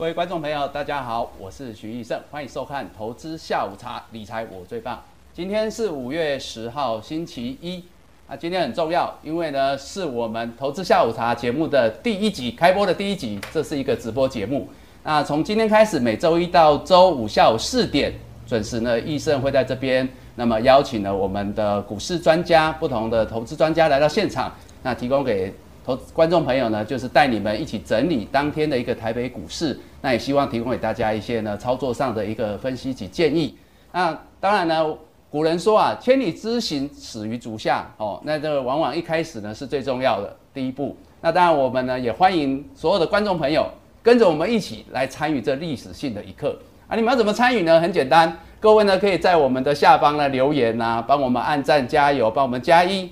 各位观众朋友，大家好，我是徐义胜，欢迎收看《投资下午茶》，理财我最棒。今天是五月十号，星期一。啊今天很重要，因为呢是我们《投资下午茶》节目的第一集开播的第一集，这是一个直播节目。那从今天开始，每周一到周五下午四点准时呢，义胜会在这边，那么邀请了我们的股市专家、不同的投资专家来到现场，那提供给投观众朋友呢，就是带你们一起整理当天的一个台北股市。那也希望提供给大家一些呢操作上的一个分析及建议。那当然呢，古人说啊，千里之行始于足下哦。那这个往往一开始呢是最重要的第一步。那当然我们呢也欢迎所有的观众朋友跟着我们一起来参与这历史性的一刻啊。你们要怎么参与呢？很简单，各位呢可以在我们的下方呢留言呐，帮我们按赞加油，帮我们加一。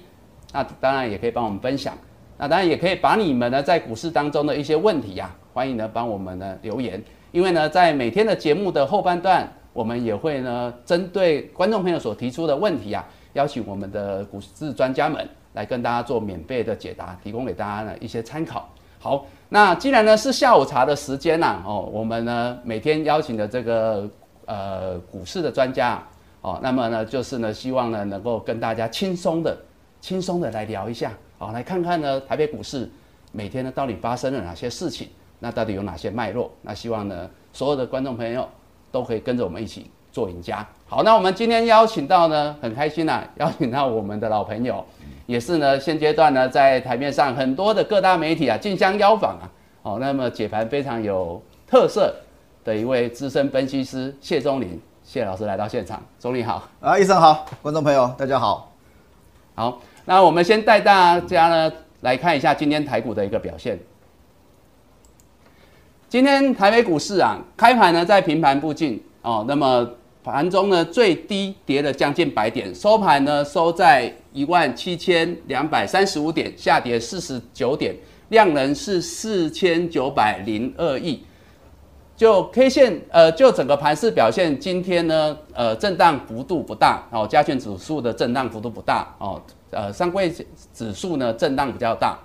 那当然也可以帮我们分享。那当然也可以把你们呢在股市当中的一些问题呀。欢迎呢，帮我们呢留言，因为呢，在每天的节目的后半段，我们也会呢，针对观众朋友所提出的问题啊，邀请我们的股市专家们来跟大家做免费的解答，提供给大家呢一些参考。好，那既然呢是下午茶的时间呐，哦，我们呢每天邀请的这个呃股市的专家哦，那么呢就是呢希望呢能够跟大家轻松的、轻松的来聊一下，哦，来看看呢台北股市每天呢到底发生了哪些事情。那到底有哪些脉络？那希望呢，所有的观众朋友都可以跟着我们一起做赢家。好，那我们今天邀请到呢，很开心呐，邀请到我们的老朋友，也是呢现阶段呢在台面上很多的各大媒体啊竞相邀访啊。好，那么解盘非常有特色的一位资深分析师谢钟林谢老师来到现场，钟林好啊，医生好，观众朋友大家好。好，那我们先带大家呢来看一下今天台股的一个表现。今天台北股市啊，开盘呢在平盘附近哦，那么盘中呢最低跌了将近百点，收盘呢收在一万七千两百三十五点，下跌四十九点，量能是四千九百零二亿。就 K 线呃，就整个盘市表现，今天呢呃震荡幅度不大哦，加权指数的震荡幅度不大哦，呃上柜指数呢震荡比较大。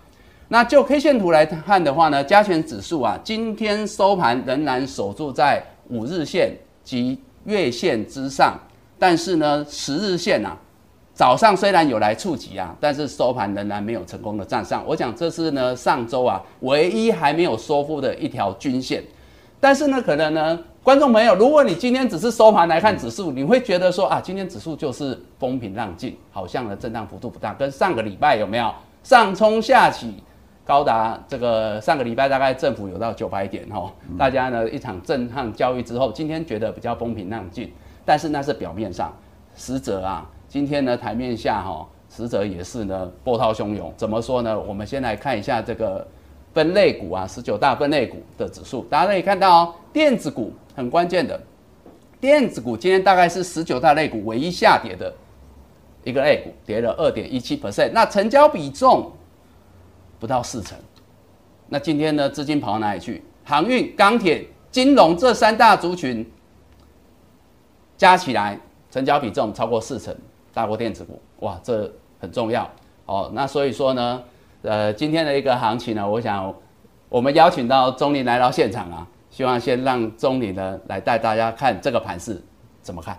那就 K 线图来看的话呢，加权指数啊，今天收盘仍然守住在五日线及月线之上，但是呢，十日线啊，早上虽然有来触及啊，但是收盘仍然没有成功的站上。我讲这是呢，上周啊，唯一还没有收复的一条均线。但是呢，可能呢，观众朋友，如果你今天只是收盘来看指数，你会觉得说啊，今天指数就是风平浪静，好像呢震荡幅度不大，跟上个礼拜有没有上冲下起？高达这个上个礼拜大概政府有到九百点哈，大家呢一场震撼交易之后，今天觉得比较风平浪静，但是那是表面上，实则啊，今天呢台面下哈，实则也是呢波涛汹涌。怎么说呢？我们先来看一下这个分类股啊，十九大分类股的指数，大家可以看到哦，电子股很关键的，电子股今天大概是十九大类股唯一下跌的一个类股，跌了二点一七 percent，那成交比重。不到四成，那今天呢？资金跑到哪里去？航运、钢铁、金融这三大族群加起来，成交比重超过四成，大过电子股，哇，这很重要哦。那所以说呢，呃，今天的一个行情呢，我想我们邀请到钟林来到现场啊，希望先让钟林呢来带大家看这个盘势怎么看。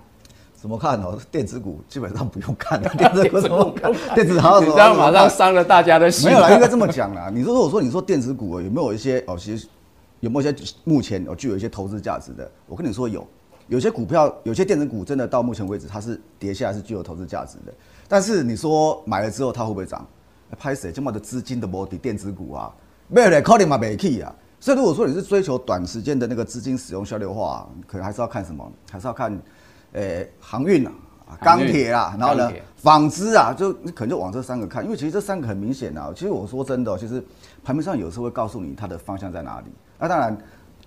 怎么看哦？电子股基本上不用看了，电子股怎么看？电子好，你这样马上伤了大家的心。没有啦，应该这么讲啦。你说如果说你说电子股有没有一些哦，其实有没有一些目前哦具有一些投资价值的？我跟你说有，有些股票，有些电子股真的到目前为止它是跌下来是具有投资价值的。但是你说买了之后它会不会涨？拍谁这么的资金的摩底电子股啊？没有嘞，可能嘛没去啊。所以如果说你是追求短时间的那个资金使用效率的话，可能还是要看什么？还是要看。诶，航运啊，钢铁啊，然后呢，纺织啊，就你可能就往这三个看，因为其实这三个很明显啊。其实我说真的，其实盘面上有时候会告诉你它的方向在哪里。那当然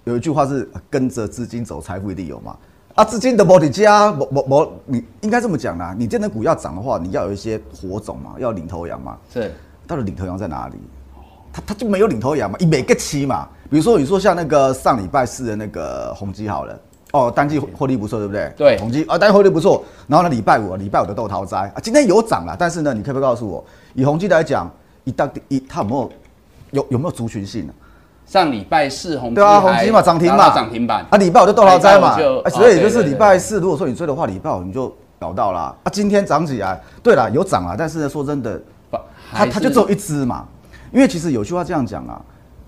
有一句话是跟着资金走，财富一定有嘛。啊，资金的保底加，我我我，你应该这么讲啦。你这能股要涨的话，你要有一些火种嘛，要领头羊嘛。是，到底领头羊在哪里？它它就没有领头羊嘛，一每个期嘛。比如说你说像那个上礼拜四的那个宏基好了。哦，单季获利不错，对不对？对，宏基啊，单季获利不错。然后呢，礼拜五，礼拜五的豆桃灾啊，今天有涨了，但是呢，你可不可以告诉我，以宏基来讲，一到一，它有没有有有没有族群性呢？上礼拜四红对啊，红基嘛涨停嘛，涨停板。啊，礼拜五就豆桃灾嘛，啊，所以就是礼拜四，如果说你追的话，礼拜五你就搞到了啊。今天涨起来，对了，有涨了，但是呢，说真的，它它就只有一只嘛，因为其实有句话这样讲啊，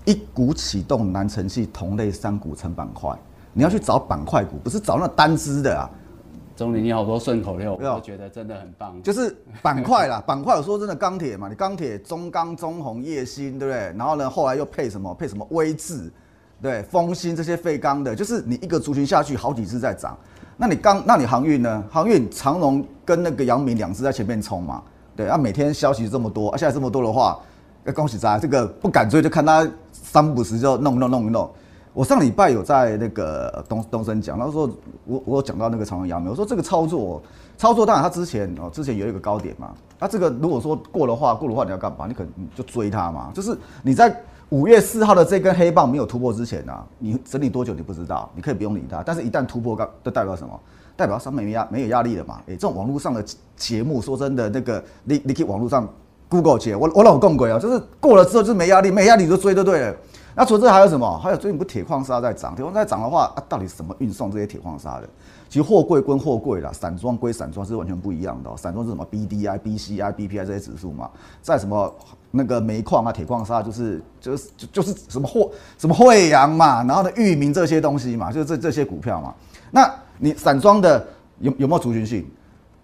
一股启动难成器，同类三股成板块，你要去找板块股，不是找那单只的啊。总理，你好多顺口溜，我觉得真的很棒。就是板块啦，板块我说真的，钢铁嘛，你钢铁中钢、中红、叶鑫，对不对？然后呢，后来又配什么？配什么微智，对，丰鑫这些废钢的，就是你一个族群下去，好几只在涨。那你钢，那你航运呢？航运长荣跟那个阳明两只在前面冲嘛，对啊，每天消息这么多，啊，现在这么多的话，要恭喜在这个不敢追，就看他三不时就弄弄弄一弄。我上礼拜有在那个东东升讲，他说我我讲到那个长荣阳明，我说这个操作操作当然他之前哦之前有一个高点嘛，那这个如果说过的话过的话你要干嘛？你可能就追它嘛，就是你在五月四号的这根黑棒没有突破之前呢，你整理多久你不知道，你可以不用理它，但是一旦突破，刚就代表什么？代表上面没压没有压力了嘛？诶，这种网络上的节目，说真的，那个你你可以网络上 Google 解，我我老共鬼啊，就是过了之后就是没压力，没压力就追就对了。那除了这还有什么？还有最近不铁矿砂在涨，铁矿砂涨的话，啊，到底什么运送这些铁矿砂的？其实货柜归货柜啦，散装归散装是完全不一样的。散装是什么？BDI、BCI、BPI 这些指数嘛，在什么那个煤矿啊、铁矿砂就是就是就就是什么货什么惠阳嘛，然后呢域名这些东西嘛，就是这这些股票嘛。那你散装的有有没有族群性？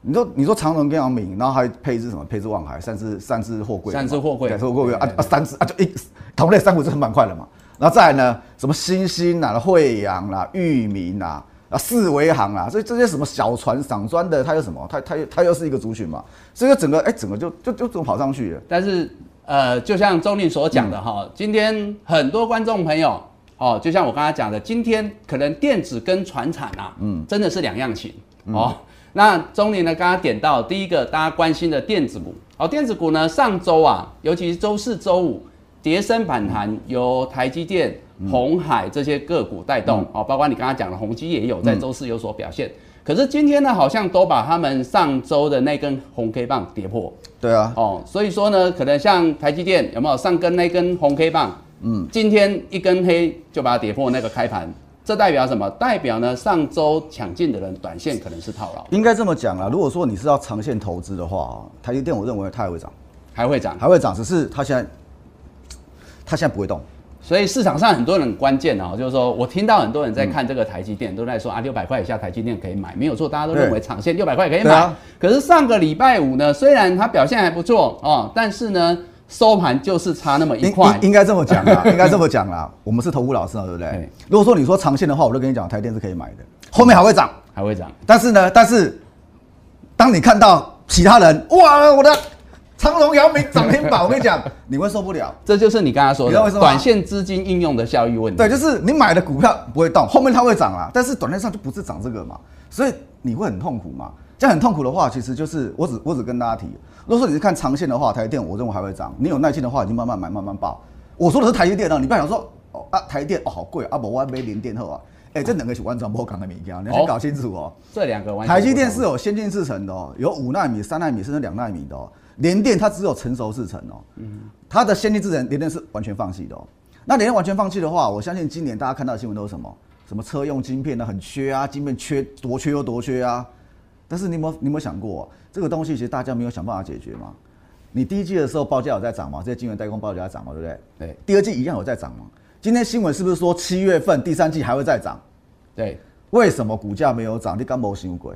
你说你说长荣跟阳明，然后还配置什么？配置望海，三只三只货柜，三只货柜，三只货柜啊啊，三只啊就一同类三股就很板块了嘛。然后再来呢，什么新兴啦、惠阳啦、裕民啦、啊四维行啦，所以这些什么小船、散装的，它有什么？它它它又是一个族群嘛。所以整个哎，整个就就就怎么跑上去了？但是呃，就像周令所讲的哈，今天很多观众朋友哦，就像我刚才讲的，今天可能电子跟船产啊，嗯，真的是两样情哦。那中年呢？刚刚点到第一个大家关心的电子股哦，电子股呢上周啊，尤其是周四周五跌升反弹，由台积电、红海这些个股带动哦，包括你刚刚讲的宏基也有在周四有所表现。可是今天呢，好像都把他们上周的那根红 K 棒跌破。对啊，哦，所以说呢，可能像台积电有没有上根那根红 K 棒？嗯，今天一根黑就把它跌破那个开盘。这代表什么？代表呢？上周抢进的人，短线可能是套牢。应该这么讲啊。如果说你是要长线投资的话，台积电我认为它还会涨，还会涨，还会涨，只是它现在，它现在不会动。所以市场上很多人关键啊，就是说我听到很多人在看这个台积电，都在说啊，六百块以下台积电可以买，没有错，大家都认为长线六百块可以买。可是上个礼拜五呢，虽然它表现还不错哦，但是呢。收盘就是差那么一块，应该这么讲啦，应该这么讲啦。我们是投顾老师啊，对不对？如果说你说长线的话，我就跟你讲，台电是可以买的，后面还会涨，还会涨。但是呢，但是当你看到其他人，哇，我的长隆、姚明涨停板，我跟你讲，你会受不了。这就是你刚才说的短线资金应用的效益问题。对，就是你买的股票不会动，后面它会涨啦，但是短线上就不是涨这个嘛，所以你会很痛苦嘛。这样很痛苦的话，其实就是我只我只跟大家提。如果说你是看长线的话，台电我认为还会涨。你有耐心的话，已经慢慢买，慢慢报。我说的是台积电啊，你不要想说哦啊，台电哦好贵啊，不我还没连电后啊。哎，这两个是完全不同的物件，你要先搞清楚哦。这两个完台积电是有先进制程的哦，有五纳米、三纳米甚至两纳米的哦。联电它只有成熟制程哦，嗯，它的先进制程联电是完全放弃的哦。那联电完全放弃的话，我相信今年大家看到的新闻都是什么？什么车用晶片呢？很缺啊，晶片缺多缺又多缺啊。但是你有没有你有没有想过，这个东西其实大家没有想办法解决吗？你第一季的时候报价有在涨吗？这些晶圆代工报价在涨吗？对不对？对。第二季一样有在涨吗？今天新闻是不是说七月份第三季还会再涨？对。为什么股价没有涨？你刚没新鬼？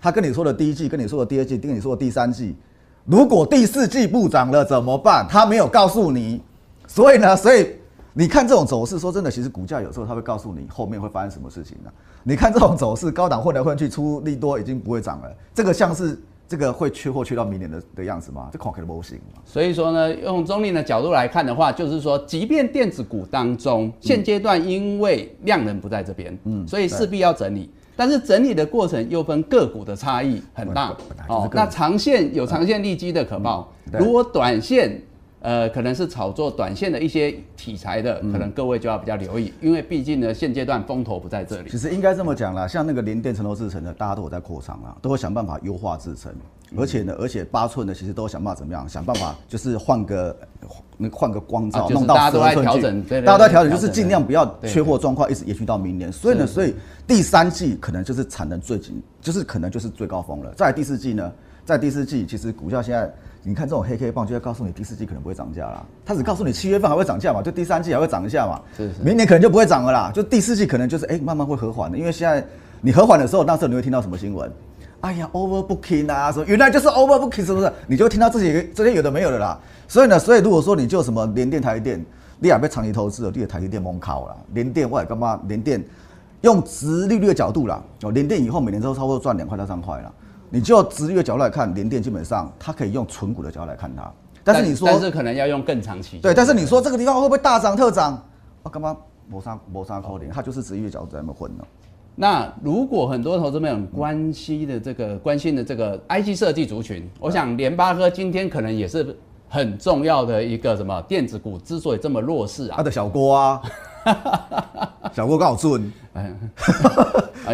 他跟你说的第一季，跟你说的第二季，跟你说的第三季，如果第四季不涨了怎么办？他没有告诉你。所以呢，所以你看这种走势，说真的，其实股价有时候它会告诉你后面会发生什么事情的。你看这种走势，高档混来混去，出利多已经不会涨了。这个像是这个会缺货缺到明年的的样子吗？这恐怕不行。所以说呢，用中立的角度来看的话，就是说，即便电子股当中现阶段因为量能不在这边，嗯，所以势必要整理。但是整理的过程又分个股的差异很大。哦，那长线有长线利基的可报，如果短线。呃，可能是炒作短线的一些题材的，可能各位就要比较留意，因为毕竟呢，现阶段风头不在这里。其实应该这么讲啦，像那个联电、成熟制成的，大家都有在扩张啊，都会想办法优化制程，而且呢，而且八寸的其实都想办法怎么样，想办法就是换个那换个光照，弄到大家都在12寸距调整大家都在调整，就是尽量不要缺货状况一直延续到明年。所以呢，所以第三季可能就是产能最紧，就是可能就是最高峰了。再来第四季呢，在第四季其实股价现在。你看这种黑 K 棒，就在告诉你第四季可能不会涨价啦。他只告诉你七月份还会涨价嘛，就第三季还会涨一下嘛。是是明年可能就不会涨了啦。就第四季可能就是哎、慢慢会和缓的，因为现在你和缓的时候，那时候你会听到什么新闻？哎呀，overbooking 啊，说原来就是 overbooking，是不是？你就会听到自己这些有的没有的啦。所以呢，所以如果说你就什么联电、台积电，你也被长期投资了，你的台积电蒙靠了。联电我也干嘛？联电用直利率的角度啦，哦，联电以后每年都差不多赚两块到三块了。你就直利率的角度来看，联电基本上它可以用纯股的角度来看它。但是你说，但是可能要用更长期。对，但是你说这个地方会不会大涨特涨？我干嘛磨砂磨砂扣零？它就是直利率角度在那边混呢。那如果很多投资朋友关心的这个关心的这个 IC 设计族群，我想联发科今天可能也是很重要的一个什么电子股之所以这么弱势啊，他的小郭啊，小郭刚好准。哎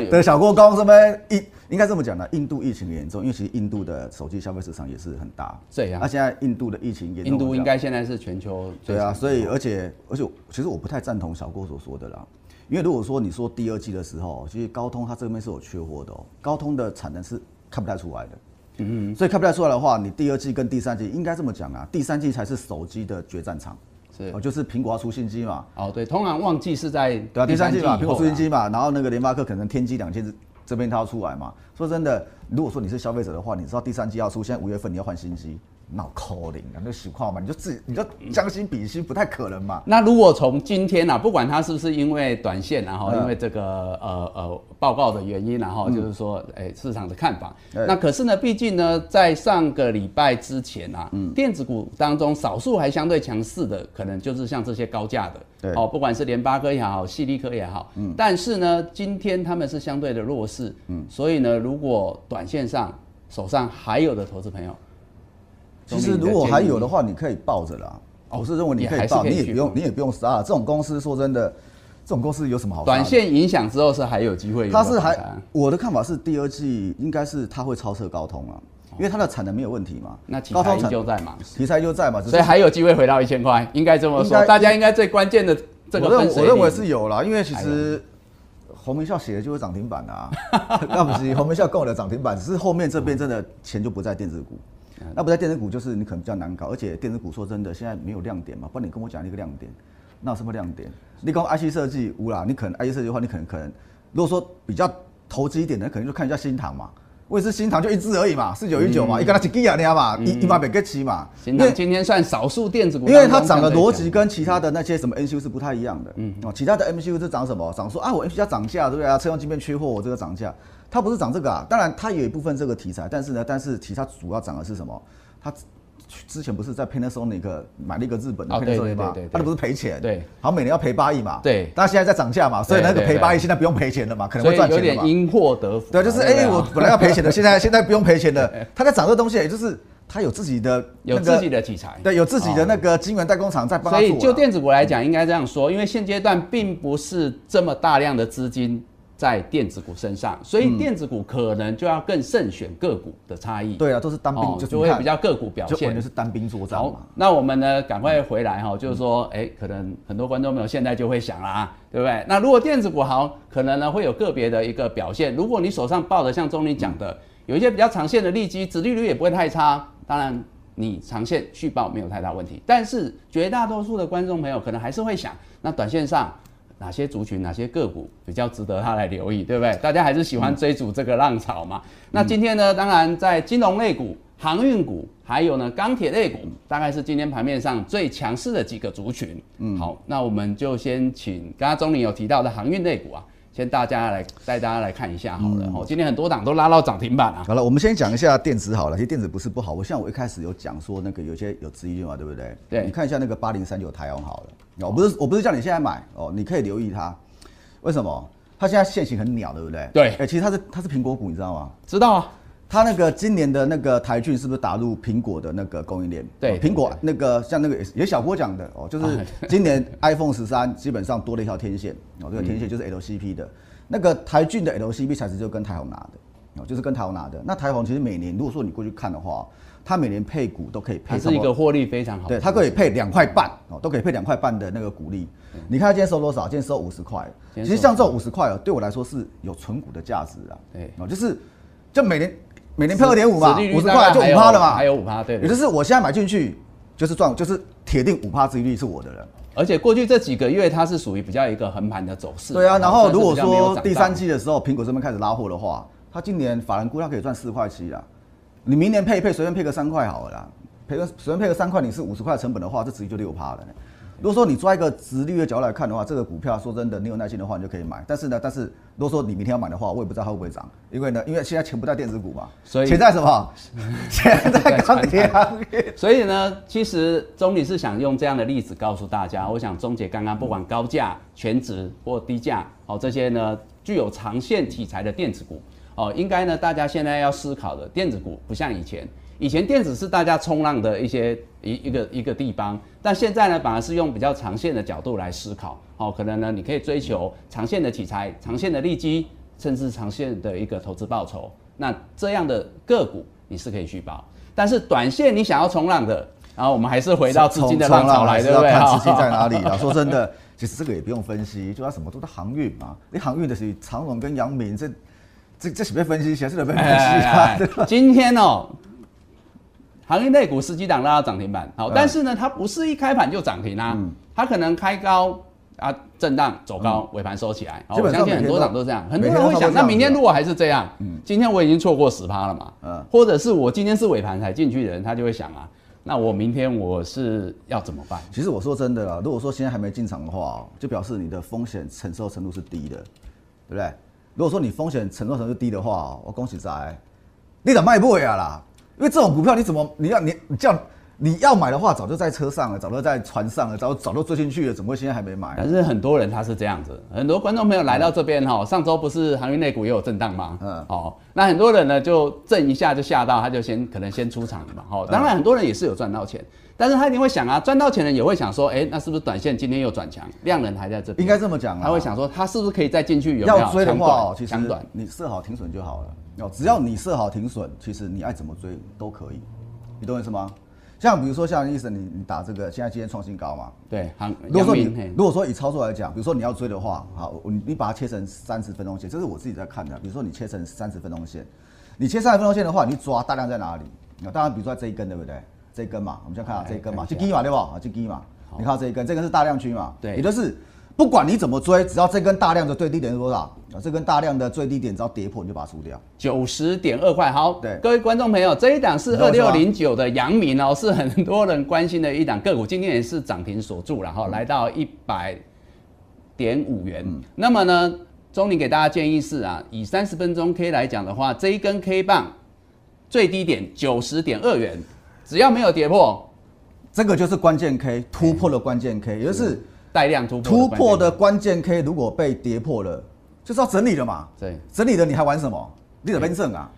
呦 对，小郭刚什么印应该这么讲的，印度疫情严重，因为其实印度的手机消费市场也是很大。这样那现在印度的疫情严重，印度应该现在是全球最对啊，所以而且而且，其实我不太赞同小郭所说的啦，因为如果说你说第二季的时候，其实高通它这边是有缺货的哦，高通的产能是看不太出来的。嗯所以看不太出来的话，你第二季跟第三季应该这么讲啊，第三季才是手机的决战场，是。哦，就是苹果要出新机嘛，哦，对，通常旺季是在对啊，第三季嘛，苹果出新机嘛，然后那个联发科可能天玑两千这边它要出来嘛。说真的，如果说你是消费者的话，你知道第三季要出，现在五月份你要换新机，脑壳灵啊，那实话嘛，你就自己你就将心比心，不太可能嘛。那如果从今天啊，不管它是不是因为短线、啊，然后嗯。因为这个呃呃报告的原因、啊，然后就是说，哎、市场的看法。对那可是呢，毕竟呢，在上个礼拜之前啊，嗯。电子股当中少数还相对强势的，可能就是像这些高价的，对。哦，不管是联发科也好，细粒科也好，嗯，但是呢，今天他们是相对的弱势，嗯，所以呢，如果短线上手上还有的投资朋友，其实如果还有的话，你可以抱着啦。哦我是认为你可以抱，你也不用你也不用杀了。这种公司说真的，这种公司有什么好？短线影响之后是还有机会有它是还我的看法是第二季应该是它会超车高通啊，因为它的产能没有问题嘛。那题材依高通产旧在嘛，题材就在嘛，所以还有机会回到一千块，应该这么说。大家应该最关键的这个我认分水我认为是有啦，因为其实红梅校写的就是涨停板啊，那不是红梅校跟我的涨停板，只是后面这边真的钱就不在电子股，嗯那不在电子股就是你可能比较难搞，而且电子股说真的现在没有亮点嘛，不然你跟我讲一个亮点，那有什么亮点？你讲 IC 设计无啦，你可能 IC 设计的话，你可能可能如果说比较投资一点的，可能就看一下新塘嘛。我也是新塘就一只而已嘛，四九一九嘛，一个它几吉啊那嘛，一一百百个七嘛，因为塘今天算少数电子股因为它涨的逻辑跟其他的那些什么 NCU 是不太一样的。嗯，哦，其他的 MCU 是涨什么？涨说啊，我 MCU 要涨价，对不对啊？车用晶片缺货，我这个涨价，它不是涨这个啊。当然，它有一部分这个题材，但是呢，但是其他主要涨的是什么？它之前不是在 Panasonic 买了一个日本的 Panasonic 嘛对对对对，它那不是赔钱？对，好，每年要赔八亿嘛。对但现在在涨价嘛，所以那个赔八亿现在不用赔钱了嘛，可能会赚钱了嘛。点因祸得福嘛。对，就是哎、我本来要赔钱的，现在现在不用赔钱的。它在涨这东西，也就是他有自己的、那个有自己的题材。对，有自己的哦那个晶圆代工厂在帮。所以就电子股来讲，应该这样说，因为现阶段并不是这么大量的资金在电子股身上，所以电子股可能就要更慎选个股的差异。对啊，都是单兵，哦，就就会比较个股表现就。是单兵作战好嘛。，那我们呢，赶快回来哈，就是说，哎、可能很多观众朋友现在就会想啦，对不对？那如果电子股好，可能呢会有个别的一个表现。如果你手上抱的像钟林讲的，有一些比较长线的利基，殖利率也不会太差，当然你长线续报没有太大问题。但是绝大多数的观众朋友可能还是会想，那短线上。哪些族群、哪些个股比较值得他来留意，对不对？大家还是喜欢追逐这个浪潮嘛。那今天呢，当然在金融类股、航运股，还有呢钢铁类股，大概是今天盘面上最强势的几个族群。嗯，好，那我们就先请刚刚钟林有提到的航运类股啊，先大家来带大家来看一下好了。哦，今天很多档都拉到涨停板啊。好了，我们先讲一下电子好了。其实电子不是不好，我像我一开始有讲说那个有些有资金嘛，对不对？对你看一下那个八零三九台阳好了，我不是我不是叫你现在买哦，你可以留意它。为什么？它现在现形很鸟，对不对？对哎、其实它是它是苹果股，你知道吗？知道啊，它那个今年的那个台骏是不是打入苹果的那个供应链？对哦苹果那个像那个也也小郭讲的哦，就 是今年 iPhone 十三基本上多了一条天线哦，这个天线就是 LCP 的，那个台骏的 LCP 材质就跟台宏拿的哦，就是跟台宏拿的。那台宏其实每年如果说你过去看的话，它每年配股都可以配它是一个获利非常好的对，它可以配两块半哦，都可以配两块半的那个股利。你看它今天收多少？今天收五十块。其实像这种五十块哦，对我来说是有存股的价值啊。对哦，就是就每年每年配二点五嘛五十块就五趴了嘛，还有五趴对也就是我现在买进去就是赚，就是铁定五趴殖利率是我的人。而且过去这几个月它是属于比较一个横盘的走势。对啊，然后如果说第三季的时候，苹果这边开始拉货的话，它今年法人估它可以赚四块七啦。你明年配一配，随便配个三块好了啦，配个随便配个三块，你是五十块成本的话，这直接就六趴了呢。如果说你抓一个直率的角度来看的话，这个股票说真的，你有耐心的话，你就可以买。但是呢，但是如果说你明天要买的话，我也不知道它会不会涨，因为呢，因为现在钱不在电子股嘛，所以钱在什么？钱在钢铁行业。所以呢，其实钟理 是想用这样的例子告诉大家，我想钟姐刚刚不管高价、全值或低价，哦这些呢具有长线题材的电子股，哦应该呢大家现在要思考的电子股不像以前，以前电子是大家冲浪的一些一一个一个地方，但现在呢反而是用比较长线的角度来思考，哦可能呢你可以追求长线的题材、长线的利基，甚至长线的一个投资报酬，那这样的个股你是可以续报。但是短线你想要冲浪的，然后我们还是回到资金的浪潮来，对不对？看资金在哪里 啦。说真的，其实这个也不用分析，就它什么都是航运嘛。你航运的是长荣跟阳明，这这这是被分析，显示的被分析 今天哦，行业类股十几档拉到涨停板，好，嗯但是呢，它不是一开盘就涨停啊，它可能开高啊，震荡走高，尾盘收起来。我相信很多档都这样，很多人会想，那明天如果还是这样，今天我已经错过十趴了嘛，嗯或者是我今天是尾盘才进去的人，他就会想啊，那我明天我是要怎么办？其实我说真的啦，如果说现在还没进场的话，就表示你的风险承受程度是低的，对不对？如果说你风险承受程度低的话，我恭喜在，你怎么卖不回啊啦？因为这种股票你怎么你要你你叫你要买的话，早就在车上了，早就在船上了，早早就追进去了，怎么会现在还没买？但是很多人他是这样子，很多观众朋友来到这边哈，上周不是航运类股也有震荡吗？嗯嗯，哦，那很多人呢就震一下就吓到，他就先可能先出场了嘛。哦，当然很多人也是有赚到钱，但是他一定会想啊，赚到钱的人也会想说，哎、那是不是短线今天又转强，量能还在这边？应该这么讲啊他会想说，他是不是可以再进去？有要追的抢话其实。你设好停损就好了。哦，只要你设好停损，其实你爱怎么追都可以，你懂我意思吗？像比如说像医生，你你打这个，现在今天创新高嘛，对，航如果说你如果说以操作来讲，比如说你要追的话，好，你你把它切成三十分钟线，这是我自己在看的。比如说你切成三十分钟线，你切三十分钟线的话，你抓大量在哪里？啊，当然比如说这一根对不对？这一根嘛，我们先看啊哎这一根嘛，看一下这根嘛对吧？啊，这根嘛，你看到这一根，这根是大量区嘛？对也就是不管你怎么追，只要这根大量的最低点是多少啊？这根大量的最低点只要跌破，你就把它出掉。九十点二块，好，对。各位观众朋友，这一档是二六零九的阳明哦，是很多人关心的一档个股，今天也是涨停锁住，然后来到一百点五元。那么呢，钟林给大家建议是啊，以三十分钟 K 来讲的话，这一根 K 棒最低点九十点二元，只要没有跌破，这个就是关键 K 突破了关键 K，也就是带量突破突破的关关键 K 如果被跌破了，就是要整理了嘛。对。整理了你还玩什么？你得分正啊！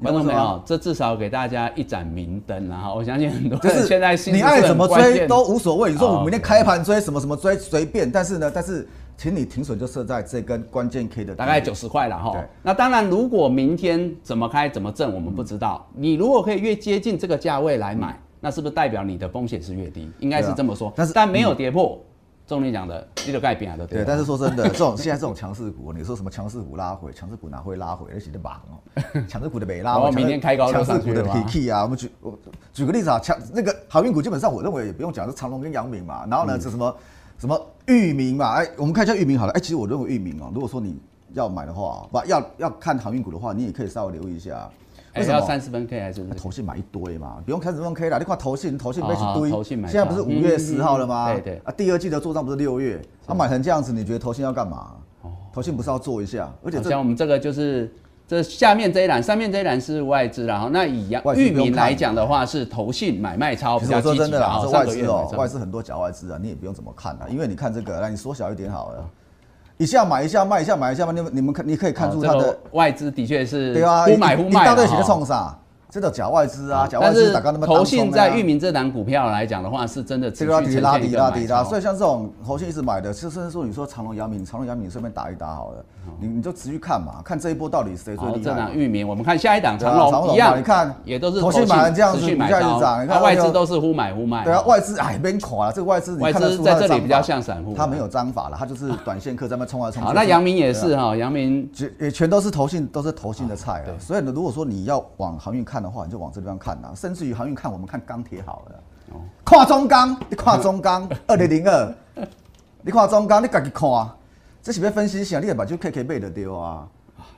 观众朋你懂我意思吗友，这至少给大家一盏明灯啊！哈，我相信很多就是人现在心你爱怎么追都无所谓。你说哦我明天开盘追什么什么追随便，但是呢，但是请你停损就设在这根关键 K 的大概九十块了哈。那当然，如果明天怎么开怎么挣，我们不知道。你如果可以越接近这个价位来买，那是不是代表你的风险是越低？应该是这么说。但是但没有跌破，钟理讲的，你就盖扁的对，对。但是说真的，这种现在这种强势股，你说什么强势股拉回，强势股哪会拉回？而且的忙哦，强势股的没拉回，明天开高强势股的上去了吗 P K 啊，我们举我举个例子啊，强那个航运股基本上我认为也不用讲，是长隆跟阳明嘛。然后嗯呢，这什么什么域名嘛，哎，我们看一下域名好了。哎，其实我认为域名哦，如果说你要买的话，不要要看航运股的话，你也可以稍微留意一下。哎为什么？要三十分 K 还是？投信买一堆嘛，不用开始用 K 了，你看投信，投信买哦一堆，投信买现在不是五月超十号了吗？对对。啊，第二季的做账不是六月，他买成这样子，你觉得投信要干嘛？投信不是要做一下，而且像我们这个就是这下面这一栏，上面这一栏是外资，然后那以阳外资不用看域名来讲的话是投信买卖超其实我比较积极说真的啦，这然后上个外资哦，外资很多假外资啊，你也不用怎么看啊，因为你看这个，来你缩小一点好了，一下买一下卖一下买一下卖，你们你们看你可以看出它的外资的确是对啊，忽买忽卖啦，一大堆钱在哈冲啥？这个假外资啊，假外资打刚那么投信在玉民民这档股票来讲的话，是真的持续拉底呈现一个买拉低拉，所以像这种投信一直买的，甚至说你说长隆、阳明，长隆、阳明顺便打一打好了，你你就持续看嘛，看这一波到底谁最厉害这档。域名，我们看下一档长长隆隆一样，你看也都是投信买成这样子股价一，涨你看啊外那个资都是忽买忽卖。对啊，外资哎边垮了，这个外资你外资在这里比较像散户他没有章法了，他就是 短线客在那边冲来冲去。好，那阳明也是哈，阳明全也全都是投信，都是投信的菜对啊。所以呢，如果说你要往航运看的话，你就往这地方看呐、甚至于航运看，我们看钢铁好了。哦跨中钢，你 跨中钢二零零二，你跨中钢，你自己看，这是要分析一下？你也把就 K K 背的丢啊。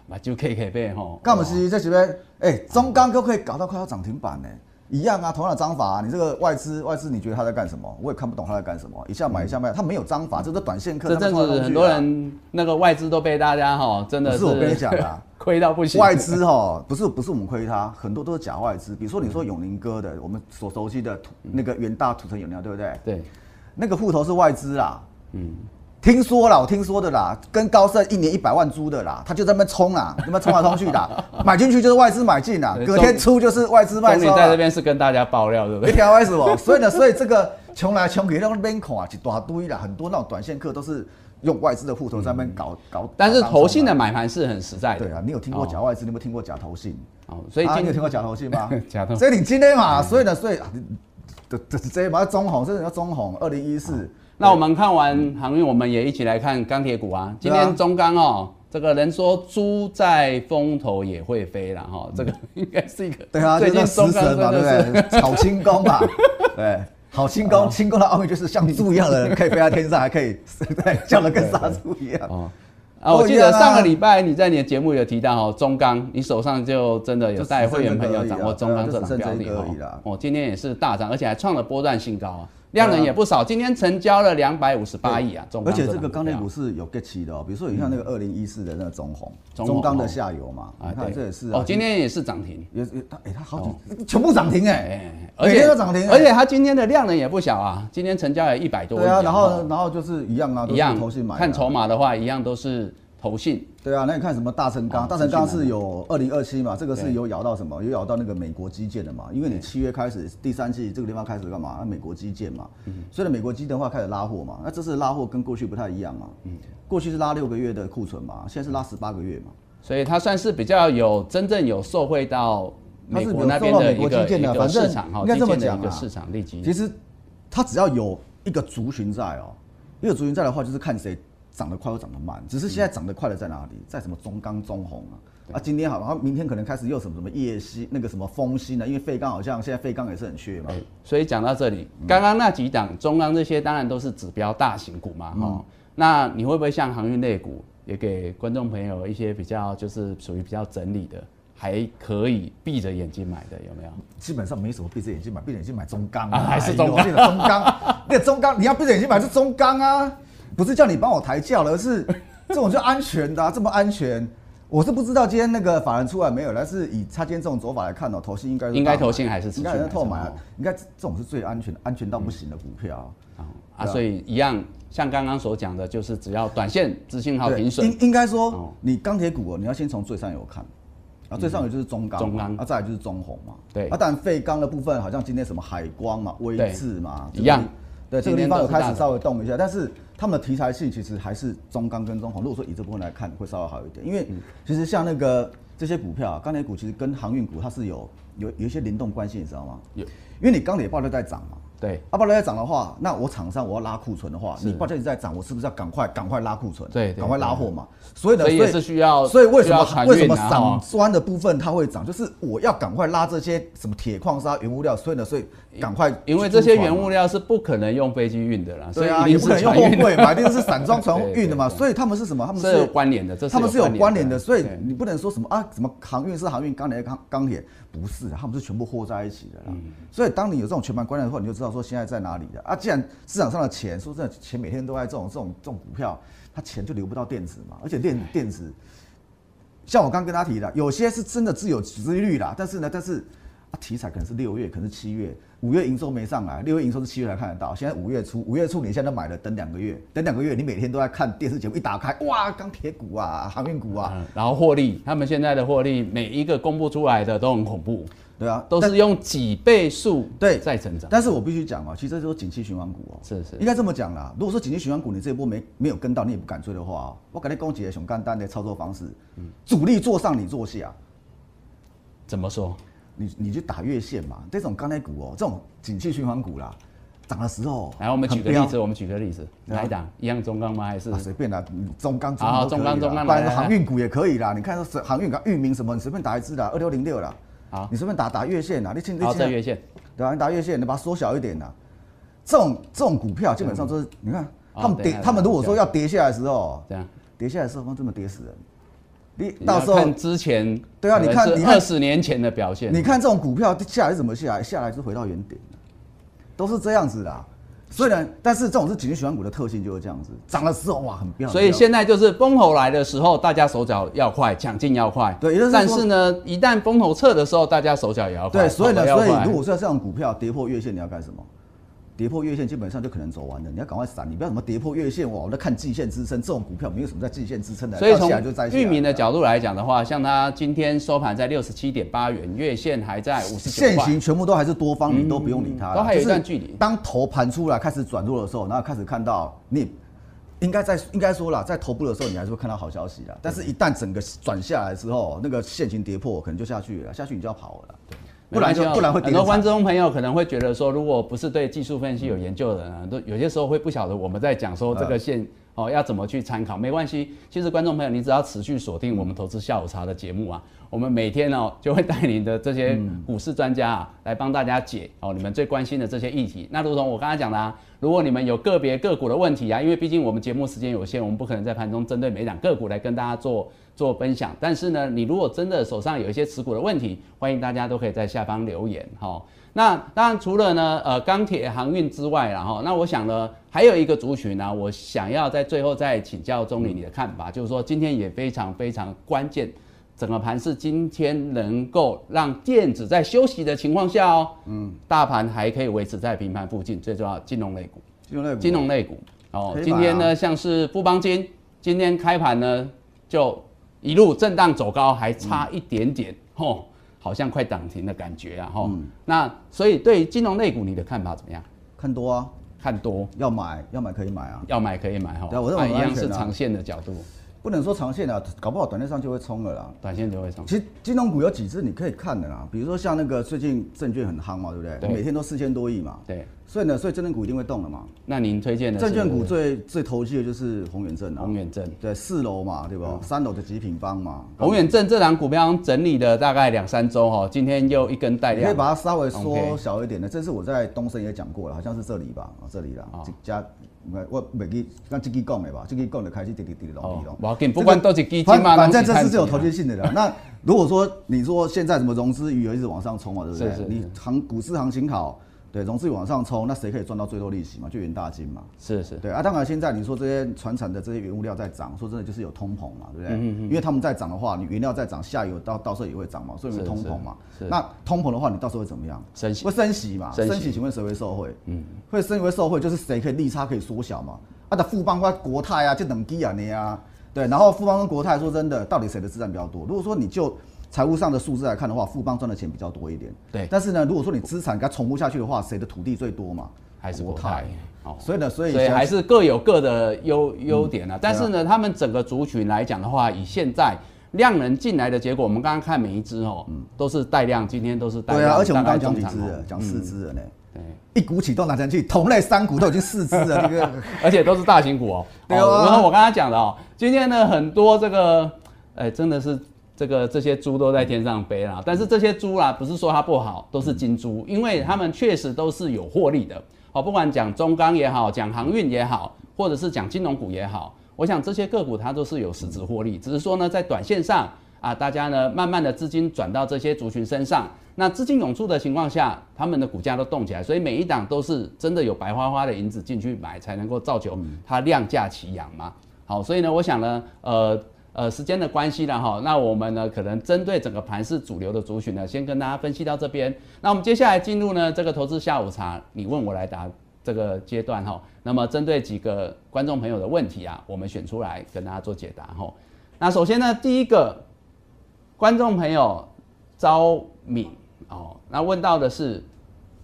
把就 K K 背吼，干嘛是？这是要哎，中钢都可以搞到快要涨停板呢。一样啊，同样的章法、啊，你这个外资外资，你觉得他在干什么？我也看不懂他在干什么，一下买一下卖，他没有章法，这都短线客。这阵子很多人那个外资都被大家哈，真的不是我跟你讲啊 亏到不行。外资哈，不是不是我们亏他，很多都是假外资。比如说你说永宁哥的，我们所熟悉的土那个元大土城永料，对不对？对，那个户头是外资啊，嗯，听说啦，我听说的啦，跟高盛一年一百万租的啦，他就在那边冲啊，那么冲来冲去的，买进去就是外资买进啊，隔天出就是外资卖钟出在这边是跟大家爆料，对不你对？听我意思不？所以呢，所以这个穷来穷去，那种边看啊，一大堆啦，很多那种短线客都是用外资的户头在那边搞搞。但是投信的买盘是很实在的。对啊，你有听过假外资？你有没有听过假投信？哦，所以啊，今你有听过假投信吗？假投所以你今天嘛，所以呢，所以啊这这这把中红，这叫中红，二零一四。那我们看完航运，我们也一起来看钢铁股啊。今天中钢哦，这个人说猪在风头也会飞了哈，这个应该是一个对啊，最近就是中钢真食神嘛，对不对？炒轻功吧，对，好轻功，轻功的奥秘就是像猪一样的可以飞在天上，还可以 对叫的跟杀猪一样。哦。啊，我记得上个礼拜你在你的节目有提到哦，中钢，你手上就真的有就带会员朋友掌握中钢这档标的哦，今天也是大涨，而且还创了波段新高啊，量能也不少，今天成交了两百五十八亿啊，中而且这个钢铁股是有 get 齐的哦，比如说你像那个二零一四的那个中红，中钢的下游嘛，啊，你看这也是啊哦，今天也是涨停，也也它哎它好几全部涨停哎，哎，而且涨停哎。而且它今天的量能也不小啊，今天成交了一百多亿对啊，然后哦然后就是一样啊，一样投信买啊，看筹码的话，一样都是投信，对啊，那你看什么大成钢？哦大成钢是有二零二七嘛，这个是有咬到什么？有咬到那个美国基建的嘛？因为你七月开始第三季这个地方开始干嘛？那美国基建嘛，嗯所以呢，美国基建的话开始拉货嘛。那这次拉货跟过去不太一样嘛。嗯过去是拉六个月的库存嘛，现在是拉十八个月嘛。所以它算是比较有真正有受惠到美国那边的美国个一个基建的反正市场哈，应该这么讲啊市场利基。其实它只要有一个族群在哦，一个族群在的话，就是看谁涨得快或涨得慢。只是现在涨得快的在哪里？在什么中钢、中红啊？啊，今天好，然后明天可能开始又什么什么夜息那个什么风息呢？因为废钢好像现在废钢也是很缺嘛。哎所以讲到这里，嗯刚刚那几档中钢这些当然都是指标大型股嘛，哈、嗯那你会不会像航运类股，也给观众朋友一些比较就是属于比较整理的，还可以闭着眼睛买的，有没有？基本上没什么闭着眼睛买，闭着眼睛买中钢啊还是中钢哎呦那个中钢，那个中钢，你要闭着眼睛买是 中钢啊，不是叫你帮我抬轿了，而是 这种就安全的、啊，这么安全。我是不知道今天那个法人出来没有，但是以他今天这种走法来看哦，投信应该应该投信还是应该有人透买应该这种是最安全、安全到不行的股票。啊。啊，啊所以一样，像刚刚所讲的，就是只要短线资讯号对停损。应，应该哦。说，你钢铁股哦，你要先从最上游看。啊，最上游就是中钢，中钢。啊，再来就是中红嘛，对。啊，当然废钢的部分好像今天什么海光嘛、威对智嘛，一样。对，这个地方有开始稍微动一下，但是他们的题材性其实还是中钢跟中红。如果说以这部分来看，会稍微好一点，因为嗯其实像那个这些股票啊，钢铁股其实跟航运股它是有有有一些联动关系，你知道吗？有因为你钢铁报价在涨嘛，对啊，报价在涨的话，那我厂商我要拉库存的话，你报价一直在涨，我是不是要赶快赶快拉库存？对对赶快拉货嘛。所以呢，所以是需要所以为什么为什么运啊涨哈砖的部分它会涨？就是我要赶快拉这些什么铁矿砂、原物料，所以呢，所以赶快因为这些原物料。是不可能用飞机运的啦，所以对啊，也不可能用货柜嘛，一定是散装船对运的嘛，所以他们是什么？他们是有是关联的，这是他们是有关联的，所以你不能说什么啊，什么航运是航运，钢铁是钢钢铁，不是，他们是全部和在一起的啦。嗯所以当你有这种全盘观念的话，你就知道说现在在哪里的。啊。既然市场上的钱，说真的，钱每天都在这种这种这种股票，它钱就流不到电子嘛，而且电电子，像我刚跟他提的，有些是真的自有殖利率啦，但是呢，但是啊，题材可能是六月，可能是七月，五月营收没上来，六月营收是七月才看得到。现在五月初，五月初你现在都买了，等两个月，等两个月，你每天都在看电视节目，一打开，哇，钢铁股啊，航运股啊，嗯，然后获利，他们现在的获利每一个公布出来的都很恐怖，对啊，都是用几倍数对在成长。但是我必须讲啊，其实这都是景气循环股哦、是是应该这么讲啦。如果说景气循环股你这一波没没有跟到，你也不敢追的话哦，我跟你讲几个熊干单的操作方式，主力做上你做下，怎么说？你你去打月线嘛，这种钢铁股哦、这种景气循环股啦，涨的时候，来，我们举个例子，我们举个例子，对啊哪一档？一样中钢吗？还是啊，随便啦，嗯中钢、中好钢中钢中钢不然来来来航运股也可以啦。你看是航运股、域名什么，你随便打一支啦，二六零六啦。好你随便打打月线啊，你现好现在这月线？对啊，你打月线，你把它缩小一点啦。这种这种股票基本上都是，你看他们跌他们如果说要跌下来的时候，这样。跌下来的时候，这么跌死人。你你到时候看之前，对啊你看你看二十年前的表现，你看这种股票下来是怎么下来？下来是回到原点的，都是这样子的啊。虽然，但是这种是紧急循环股的特性就是这样子，涨的时候哇很漂亮，所以现在就是风头来的时候，大家手脚要快，抢进要快。对也就是但是呢，一旦风头撤的时候，大家手脚也要快。对，所以呢，所以如果说这种股票跌破月线，你要干什么？跌破月线基本上就可能走完了，你要赶快闪，你不要什么跌破月线哇，我在看季线支撑，这种股票没有什么在季线支撑的，所以从域名的角度来讲的话，像它今天收盘在六十七点八元，月线还在五十九块。现行，全部都还是多方，你都不用理它啦，都还有一就是段距离。当头盘出来开始转弱的时候，然后开始看到你应该在应该说了，在头部的时候你还是会看到好消息啦，但是一旦整个转下来之后，那个现行跌破可能就下去了，下去你就要跑了啦，不然就不然会很多观。众朋友可能会觉得说，如果不是对技术分析有研究的人，都有些时候会不晓得我们在讲说这个线哦要怎么去参考。没关系，其实观众朋友，你只要持续锁定我们投资下午茶的节目啊，我们每天哦就会带领的这些股市专家啊来帮大家解哦你们最关心的这些议题。那如同我刚才讲的啊，如果你们有个别个股的问题啊，因为毕竟我们节目时间有限，我们不可能在盘中针对每档个股来跟大家做做分享。但是呢，你如果真的手上有一些持股的问题，欢迎大家都可以在下方留言哈。那当然除了呢呃钢铁航运之外啦哈，那我想呢还有一个族群呢、我想要在最后再请教钟理你的看法，就是说今天也非常非常关键。整个盘是今天能够让电子在休息的情况下哦，嗯，大盘还可以维持在平盘附近，最重要金融类股。金融类股金融类股哦今天呢像是富邦金，今天开盘呢就一路震荡走高，还差一点点，吼、好像快涨停的感觉啊，吼、那所以对于金融类股你的看法怎么样？看多啊，看多。要买要买可以买啊，要买可以买哈，对啊我认为啊一样是长线的角度，不能说长线啊，搞不好短线上就会冲了啦。短线就会冲。其实金融股有几只你可以看的啦，比如说像那个最近证券很夯嘛，对不对？对。每天都四千多亿嘛，对，所以呢，所以证券股一定会动的嘛。那您推荐的是证券股最最投机的就是宏远证啊，宏远证。对，四楼嘛，对吧？三楼的极品方嘛，宏远证这档股票整理了大概两三周哈，今天又一根带量，你可以把它稍微缩小一点的。这是我在东升也讲过了，好像是这里吧，啊这里啦，这家我我每记刚这个讲的吧，这个讲的开始滴滴滴隆滴隆。不管都是基金反嘛，反正这都看起来是是有投机性的啦。那如果说你说现在什么融资余额一直往上冲啊，对不对？是是是你行股市行情好，对，融资往上冲，那谁可以赚到最多利息嘛？就元大金嘛。是是，对啊，当然现在你说这些传产的这些原物料在涨，说真的就是有通膨嘛，对不对？因为他们在涨的话，你原料在涨，下游到到时候也会涨嘛，所以有通膨嘛是是。那通膨的话，你到时候会怎么样？升息会升息嘛？升息升息，请问谁会受惠？嗯，会升会受惠，就是谁可以利差可以缩小嘛？啊，的富邦跟国泰啊，就等低啊你啊，对，然后富邦跟国泰说真的，到底谁的资产比较多？如果说你就财务上的数字来看的话，富邦赚的钱比较多一点。对但是呢，如果说你资产给它重复下去的话，谁的土地最多嘛？还是国泰。哦，所以呢，所以所以还是各有各的优优点嗯啊。但是呢，他们整个族群来讲的话，以现在量能进来的结果，我们刚刚看每一只哦，都是带量，今天都是带量。嗯对啊，而且我们刚刚讲几只了，讲四只了呢。对，一股启动拿上去，同类三股都已经四只了，这个 而且都是大型股哦。对啊哦然后我刚才讲的哦，今天呢很多这个，哎，真的是这个这些猪都在天上飞啦。但是这些猪啦，不是说它不好，都是金猪，因为它们确实都是有获利的。好，不管讲中钢也好，讲航运也好，或者是讲金融股也好，我想这些个股它都是有实质获利，只是说呢，在短线上啊，大家呢慢慢的资金转到这些族群身上，那资金涌出的情况下，他们的股价都动起来，所以每一档都是真的有白花花的银子进去买，才能够造就它量价齐扬嘛。好，所以呢，我想呢，呃。呃时间的关系了哈，那我们呢可能针对整个盘市主流的族群呢，先跟大家分析到这边。那我们接下来进入呢这个投资下午茶，你问我来答这个阶段哈。那么针对几个观众朋友的问题啊，我们选出来跟大家做解答哈。那首先呢，第一个观众朋友招敏哦，那问到的是。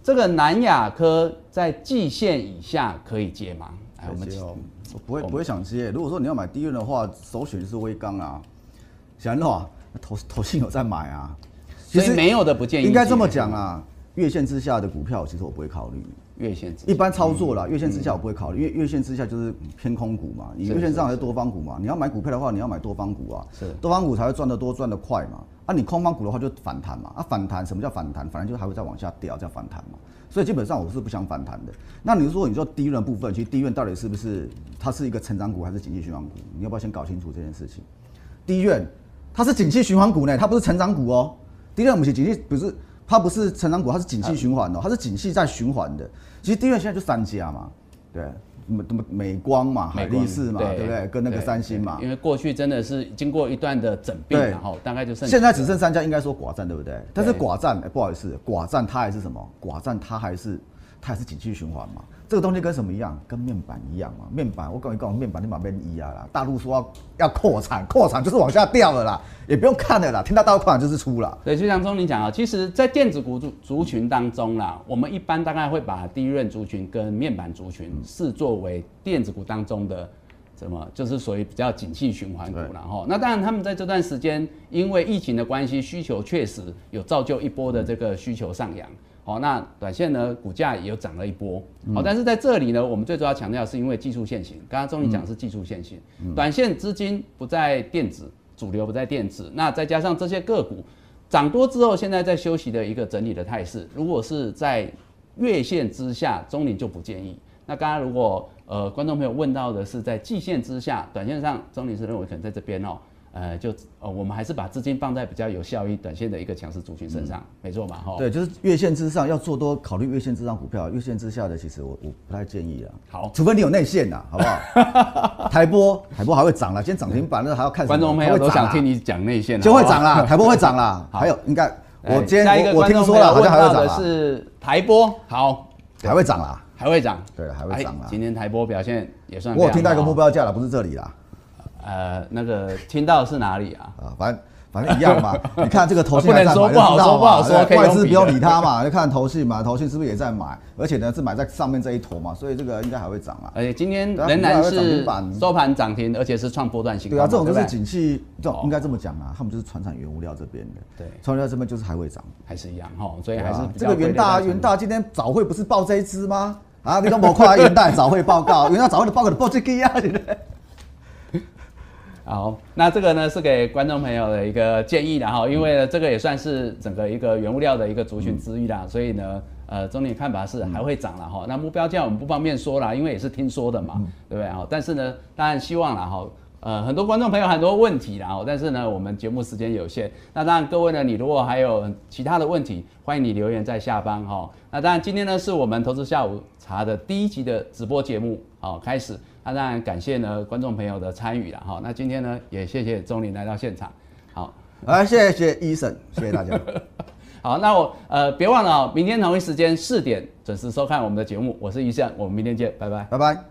这个南亚科在季线以下可以接吗？哎，我们请，我不会不会想接。如果说你要买低润的话，首选就是微钢啊。想的话，投投信有在买啊。其实没有的不建议。应该这么讲啊，月线之下的股票，其实我不会考虑。月线一般操作啦，月线之下我不会考虑，因为月线之下就是偏空股嘛。你月线上是多方股嘛，你要买股票的话，你要买多方股啊。是。多方股才会赚得多，赚得快嘛。啊，你空方股的话就反弹嘛。啊，反弹什么叫反弹？反弹就还会再往下掉，叫反弹嘛。所以基本上我是不想反弹的。那你说，你说低润部分，其实低润到底是不是它是一个成长股还是景气循环股？你要不要先搞清楚这件事情？低润它是景气循环股呢，它不是成长股哦。低润不是景气，不是它不是成长股，它是景气循环的，它是景气在循环的。其实低院现在就三家嘛，对。么么美光嘛，海力士嘛，对不对？跟那个三星嘛，因为过去真的是经过一段的整并，然后大概就剩现在只剩三家，应该说寡占，对不对？但是寡占，不好意思，寡占它还是什么？寡占它还是它也是景气循环嘛？这个东西跟什么一样？跟面板一样嘛？面板，我告诉你，告诉，面板你把面一啊啦。大陆说要要扩产，扩产就是往下掉了啦，也不用看了啦。听到大陆扩产就是出了。对，就像钟林讲啊，其实，在电子股族族群当中啦，我们一般大概会把低润族群跟面板族群视作为电子股当中的什么，就是属于比较景气循环股然后，那当然他们在这段时间因为疫情的关系，需求确实有造就一波的这个需求上扬。好，那短线呢，股价也有涨了一波。好，但是在这里呢，我们最主要强调是因为技术线型。刚刚钟林讲是技术线型，短线资金不在电子，主流不在电子。那再加上这些个股涨多之后，现在在休息的一个整理的态势。如果是在月线之下，钟林就不建议。那刚刚如果呃观众朋友问到的是在季线之下，短线上钟林是认为可能在这边哦。呃，就呃，我们还是把资金放在比较有效益、短线的一个强势族群身上，没错嘛，哈。对，就是月线之上要做多，考虑月线之上股票，月线之下的其实我我不太建议啊。好，除非你有内线呐，好不好？台波，台波还会涨了，今天涨停板那还要看。观众朋友都想听你讲内线，就会涨啦，台波会涨啦。还有，应该我今天我听说了，好像还会涨是台波，好，还会涨啦，还会涨，对，还会涨啦。今天台波表现也算。我听到一个目标价了，不是这里啦。呃，那个听到是哪里啊？啊，反正反正一样嘛。你看这个头信不能说不好说不好说，外资不用理它嘛，就看头信嘛，头信是不是也在买？而且呢是买在上面这一坨嘛，所以这个应该还会涨啊。而且今天仍然是收盘涨停，而且是创波段新高。对啊，这种就是景气，这种应该这么讲啊，他们就是传产原物料这边的。对，传料这边就是还会涨，还是一样哈。所以还是这个元大元大今天早会不是报这一支吗？啊，你都没看 元大早会报告，元大早会的报告的报这个啊，对不对？好，那这个呢是给观众朋友的一个建议的哈，因为这个也算是整个一个原物料的一个族群之一啦，所以呢，呃，总体看法是还会涨了哈。那目标价我们不方便说啦，因为也是听说的嘛，对不对啊？但是呢，当然希望了哈，呃，很多观众朋友很多问题啦，哈，但是呢，我们节目时间有限，那当然各位呢，你如果还有其他的问题，欢迎你留言在下方哈。那当然今天呢是我们投资下午茶的第一集的直播节目，好开始。那当然感谢呢观众朋友的参与了哈，那今天呢也谢谢钟林来到现场，好，啊谢谢医生，谢谢大家，好，那我呃别忘了明天同一时间四点准时收看我们的节目，我是医生，我们明天见，拜拜，拜拜。